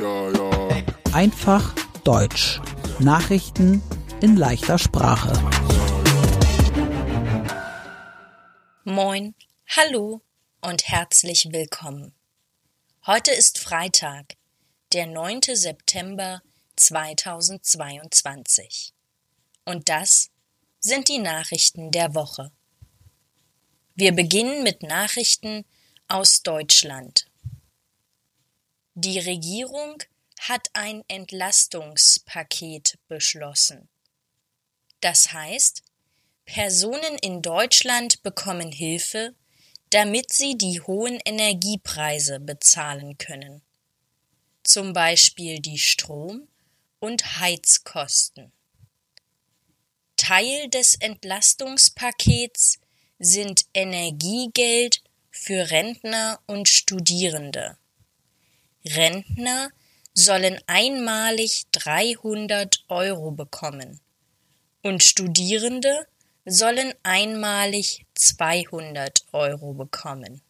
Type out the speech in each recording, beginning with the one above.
Ja, ja. Einfach Deutsch. Nachrichten in leichter Sprache. Moin, hallo und herzlich willkommen. Heute ist Freitag, der 9. September 2022. Und das sind die Nachrichten der Woche. Wir beginnen mit Nachrichten aus Deutschland. Die Regierung hat ein Entlastungspaket beschlossen. Das heißt, Personen in Deutschland bekommen Hilfe, damit sie die hohen Energiepreise bezahlen können. Zum Beispiel die Strom- und Heizkosten. Teil des Entlastungspakets sind Energiegeld für Rentner und Studierende. Rentner sollen einmalig 300 Euro bekommen und Studierende sollen einmalig 200 Euro bekommen.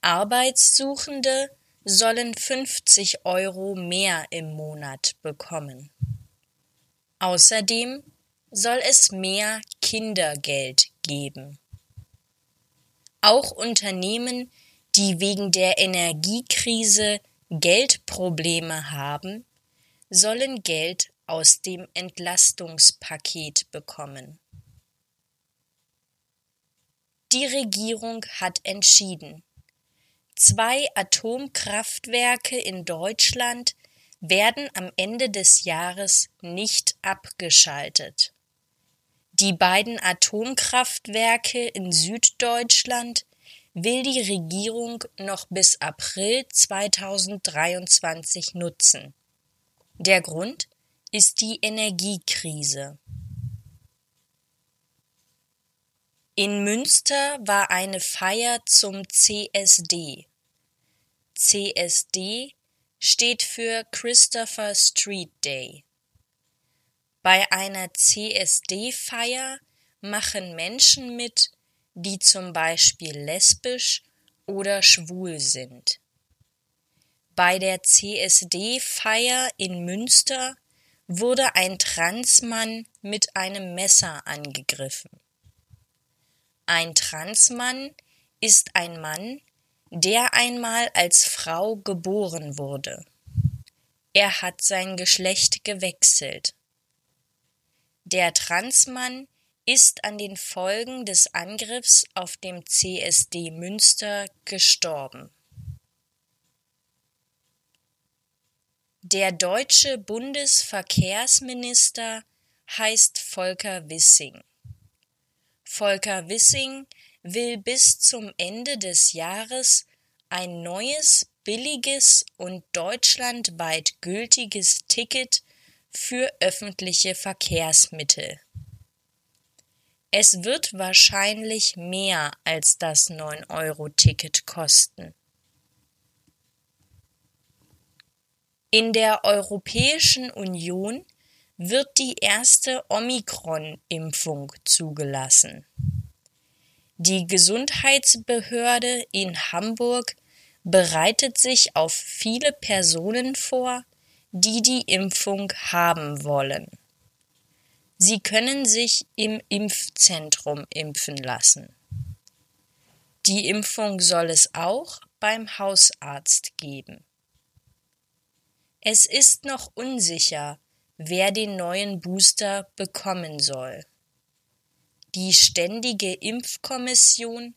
Arbeitssuchende sollen 50 Euro mehr im Monat bekommen. Außerdem soll es mehr Kindergeld geben. Auch Unternehmen, die wegen der Energiekrise Geldprobleme haben, sollen Geld aus dem Entlastungspaket bekommen. Die Regierung hat entschieden, zwei Atomkraftwerke in Deutschland werden am Ende des Jahres nicht abgeschaltet. Die beiden Atomkraftwerke in Süddeutschland will die Regierung noch bis April 2023 nutzen. Der Grund ist die Energiekrise. In Münster war eine Feier zum CSD. CSD steht für Christopher Street Day. Bei einer CSD-Feier machen Menschen mit, die zum Beispiel lesbisch oder schwul sind. Bei der CSD-Feier in Münster wurde ein Transmann mit einem Messer angegriffen. Ein Transmann ist ein Mann, der einmal als Frau geboren wurde. Er hat sein Geschlecht gewechselt. Der Transmann ist an den Folgen des Angriffs auf dem CSD Münster gestorben. Der deutsche Bundesverkehrsminister heißt Volker Wissing. Volker Wissing will bis zum Ende des Jahres ein neues, billiges und deutschlandweit gültiges Ticket für öffentliche Verkehrsmittel. Es wird wahrscheinlich mehr als das 9-Euro-Ticket kosten. In der Europäischen Union wird die erste Omikron-Impfung zugelassen. Die Gesundheitsbehörde in Hamburg bereitet sich auf viele Personen vor, die die Impfung haben wollen. Sie können sich im Impfzentrum impfen lassen. Die Impfung soll es auch beim Hausarzt geben. Es ist noch unsicher, wer den neuen Booster bekommen soll. Die Ständige Impfkommission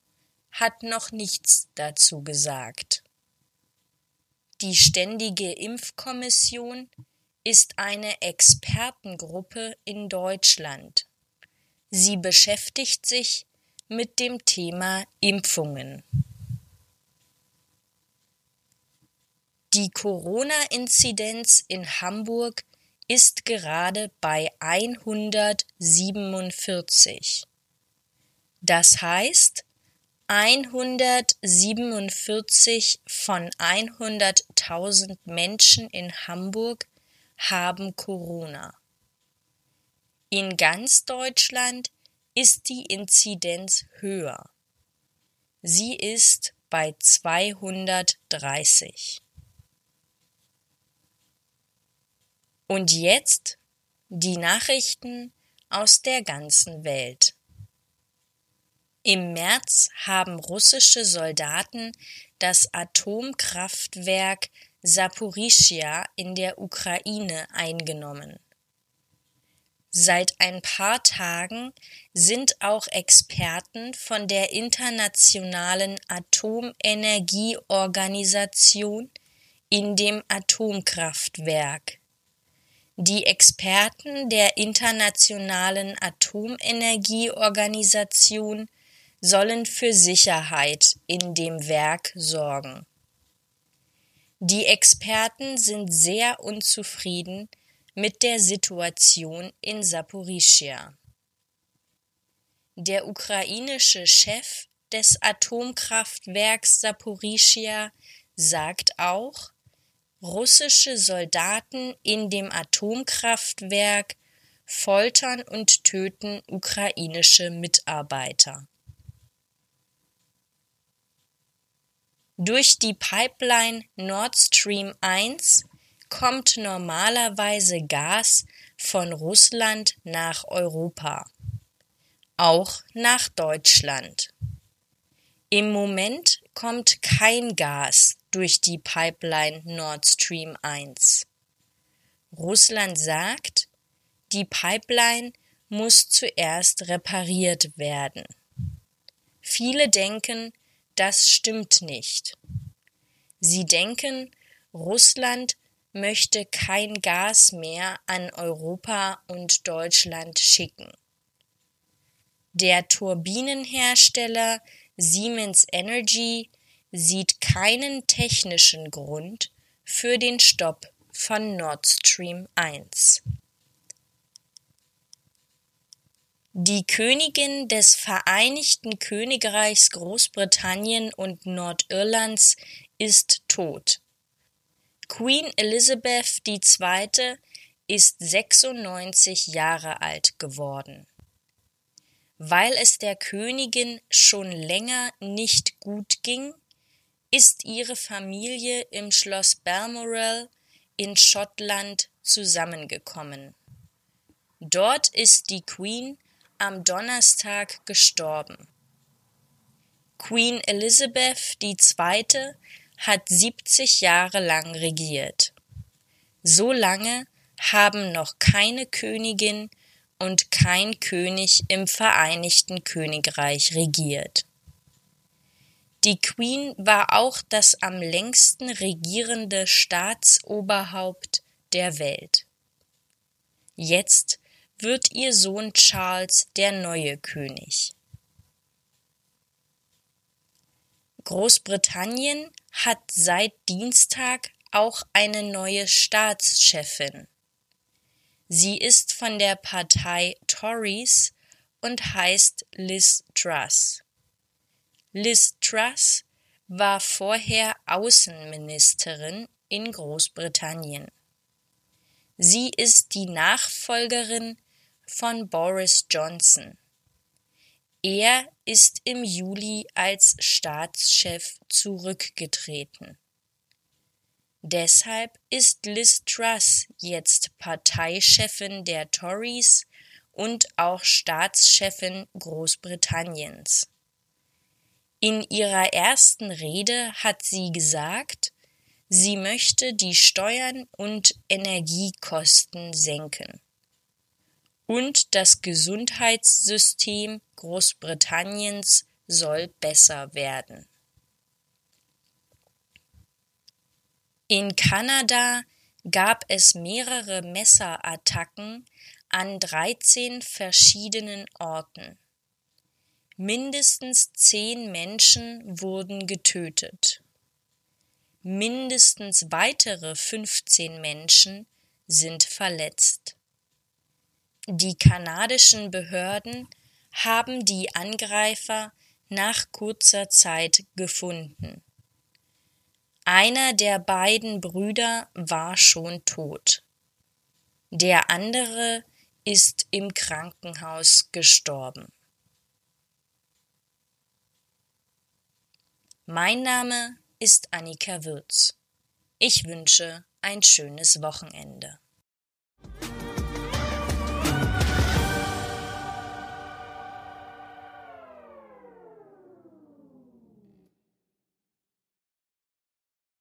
hat noch nichts dazu gesagt. Die Ständige Impfkommission ist eine Expertengruppe in Deutschland. Sie beschäftigt sich mit dem Thema Impfungen. Die Corona-Inzidenz in Hamburg ist gerade bei 147. Das heißt, 147 von 100.000 Menschen in Hamburg haben Corona. In ganz Deutschland ist die Inzidenz höher. Sie ist bei 230. Und jetzt die Nachrichten aus der ganzen Welt. Im März haben russische Soldaten das Atomkraftwerk Saporischia in der Ukraine eingenommen. Seit ein paar Tagen sind auch Experten von der Internationalen Atomenergieorganisation in dem Atomkraftwerk. Die Experten der Internationalen Atomenergieorganisation sollen für Sicherheit in dem Werk sorgen. Die Experten sind sehr unzufrieden mit der Situation in Saporischia. Der ukrainische Chef des Atomkraftwerks Saporischia sagt auch, russische Soldaten in dem Atomkraftwerk foltern und töten ukrainische Mitarbeiter. Durch die Pipeline Nord Stream 1 kommt normalerweise Gas von Russland nach Europa, auch nach Deutschland. Im Moment kommt kein Gas durch die Pipeline Nord Stream 1. Russland sagt, die Pipeline muss zuerst repariert werden. Viele denken, das stimmt nicht. Sie denken, Russland möchte kein Gas mehr an Europa und Deutschland schicken. Der Turbinenhersteller Siemens Energy sieht keinen technischen Grund für den Stopp von Nord Stream 1. Die Königin des Vereinigten Königreichs Großbritannien und Nordirlands ist tot. Queen Elizabeth II. ist 96 Jahre alt geworden. Weil es der Königin schon länger nicht gut ging, ist ihre Familie im Schloss Balmoral in Schottland zusammengekommen. Dort ist die Queen am Donnerstag gestorben. Queen Elizabeth II. hat 70 Jahre lang regiert. So lange haben noch keine Königin und kein König im Vereinigten Königreich regiert. Die Queen war auch das am längsten regierende Staatsoberhaupt der Welt. Jetzt wird ihr Sohn Charles der neue König. Großbritannien hat seit Dienstag auch eine neue Staatschefin. Sie ist von der Partei Tories und heißt Liz Truss. Liz Truss war vorher Außenministerin in Großbritannien. Sie ist die Nachfolgerin von Boris Johnson. Er ist im Juli als Staatschef zurückgetreten. Deshalb ist Liz Truss jetzt Parteichefin der Tories und auch Staatschefin Großbritanniens. In ihrer ersten Rede hat sie gesagt, sie möchte die Steuern und Energiekosten senken und das Gesundheitssystem Großbritanniens soll besser werden. In Kanada gab es mehrere Messerattacken an 13 verschiedenen Orten. Mindestens zehn Menschen wurden getötet. Mindestens weitere 15 Menschen sind verletzt. Die kanadischen Behörden haben die Angreifer nach kurzer Zeit gefunden. Einer der beiden Brüder war schon tot. Der andere ist im Krankenhaus gestorben. Mein Name ist Annika Würz. Ich wünsche ein schönes Wochenende.